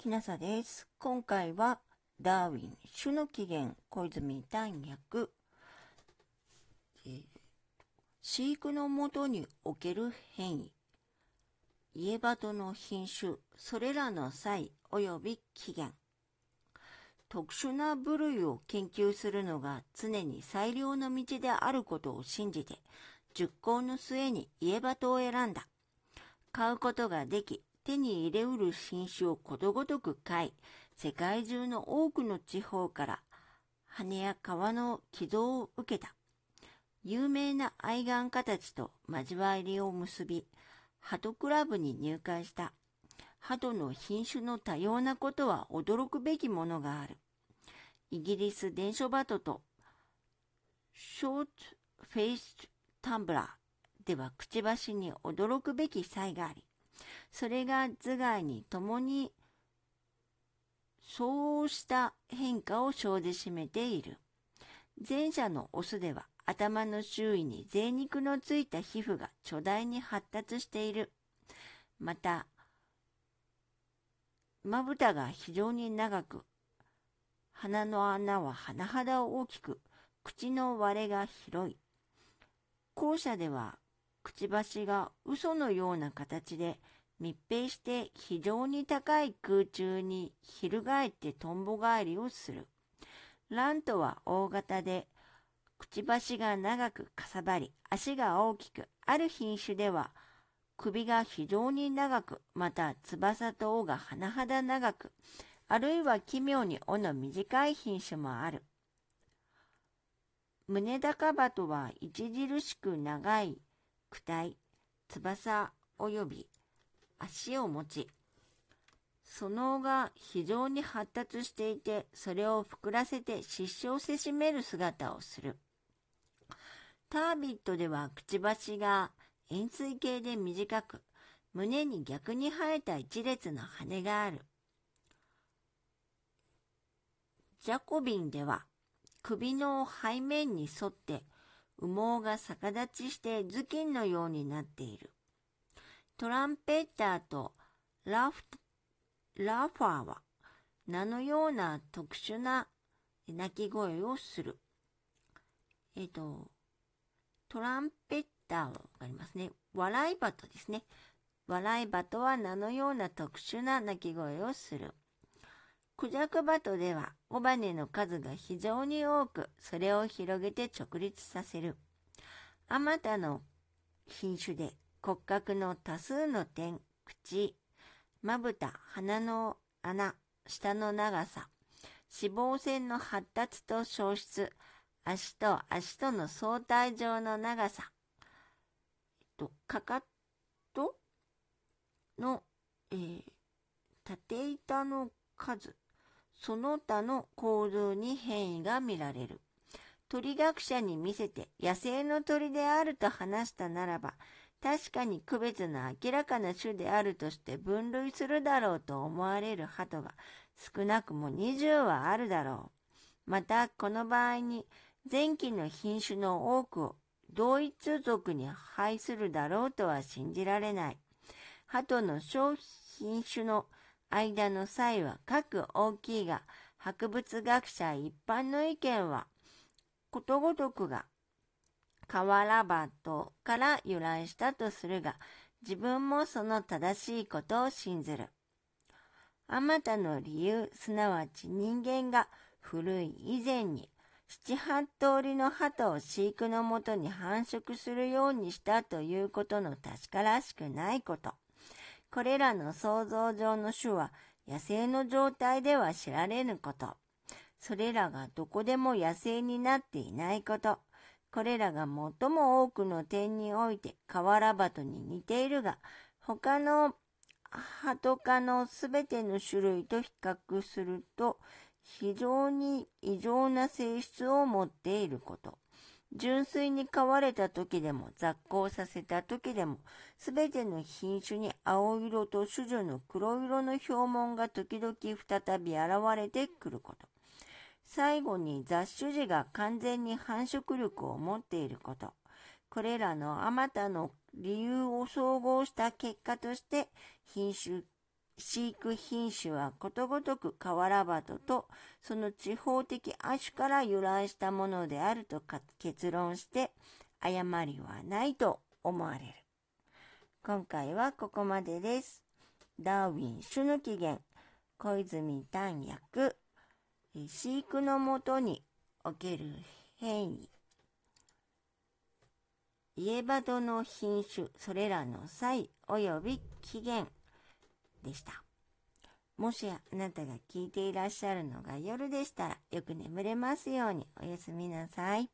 きなさです。今回はダーウィン、種の起源、小泉単訳、えー、飼育のもとにおける変異、イエバトの品種、それらの際及び起源、特殊な部類を研究するのが常に最良の道であることを信じて、熟考の末にイエバトを選んだ。買うことができ、手に入れうる新種をことごとく買い、世界中の多くの地方から羽や皮の寄贈を受けた。有名な愛玩家たちと交わりを結び、鳩クラブに入会した。鳩の品種の多様なことは驚くべきものがある。イギリス伝書バトとショートフェイスタンブラーではくちばしに驚くべき差があり、それが頭蓋に共にそうした変化を生じしめている。前者のオスでは頭の周囲に贅肉のついた皮膚が巨大に発達している。また、まぶたが非常に長く、鼻の穴は甚だ大きく、口の割れが広い。後者では、くちばしが嘘のような形で密閉して非常に高い空中に翻ってトンボ返りをする。ラントは大型で、くちばしが長くかさばり、足が大きく、ある品種では、首が非常に長く、また翼と尾が甚だ長く、あるいは奇妙に尾の短い品種もある。胸高葉とは著しく長い躯体、翼及び足を持ち、その尾が非常に発達していて、それを膨らせて失笑せしめる姿をする。タービットではくちばしが円錐形で短く、胸に逆に生えた一列の羽がある。ジャコビンでは首の背面に沿って羽毛が逆立ちして頭巾のようになっている。トランペッターとラフラファーは名のような特殊な鳴き声をする。えっ、ー、と、トランペッターがありますね。笑いバトですね。笑いバトは名のような特殊な鳴き声をする。クジャクバトでは尾羽の数が非常に多く、それを広げて直立させる。あまたの品種で骨格の多数の点、口、まぶた、鼻の穴、下の長さ、脂肪線の発達と消失、足と足との相対上の長さ、えっと、かかとの、えー、縦板の数、その他の構造に変異が見られる。鳥学者に見せて野生の鳥であると話したならば、確かに区別の明らかな種であるとして分類するだろうと思われる鳩が少なくも20はあるだろう。また、この場合に前期の品種の多くを同一族に配するだろうとは信じられない。鳩の小品種の間の差異は各大きいが、博物学者一般の意見は、ことごとくがカワラバトから由来したとするが、自分もその正しいことを信ずる。あまたの理由、すなわち人間が古い以前に七八通りの鳩を飼育のもとに繁殖するようにしたということの確からしくないこと。これらの想像上の種は野生の状態では知られぬこと。それらがどこでも野生になっていないこと。これらが最も多くの点において瓦鳩に似ているが、他の鳩科のすべての種類と比較すると、非常に異常な性質を持っていること。純粋に飼われた時でも雑行させた時でも、すべての品種に青色と種々の黒色の表紋が時々再び現れてくること。最後に雑種児が完全に繁殖力を持っていること。これらのあまたの理由を総合した結果として品種、飼育品種はことごとくカワラバトとその地方的亜種から由来したものであると結論して誤りはないと思われる。今回はここまでです。ダーウィン種の起源、小泉丹訳、飼育のもとにおける変異、イエバドの品種、それらの際及び起源でした。もしあなたが聞いていらっしゃるのが夜でしたらよく眠れますようにおやすみなさい。